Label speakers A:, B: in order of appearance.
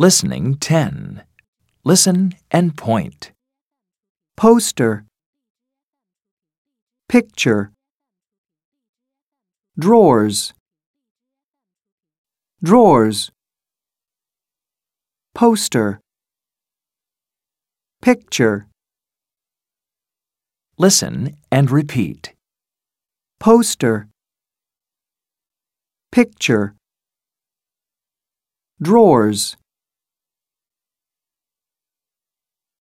A: Listening 10. Listen and point.
B: poster, picture, drawers, drawers, poster, picture,
A: Listen and repeat.
B: poster, picture, drawers.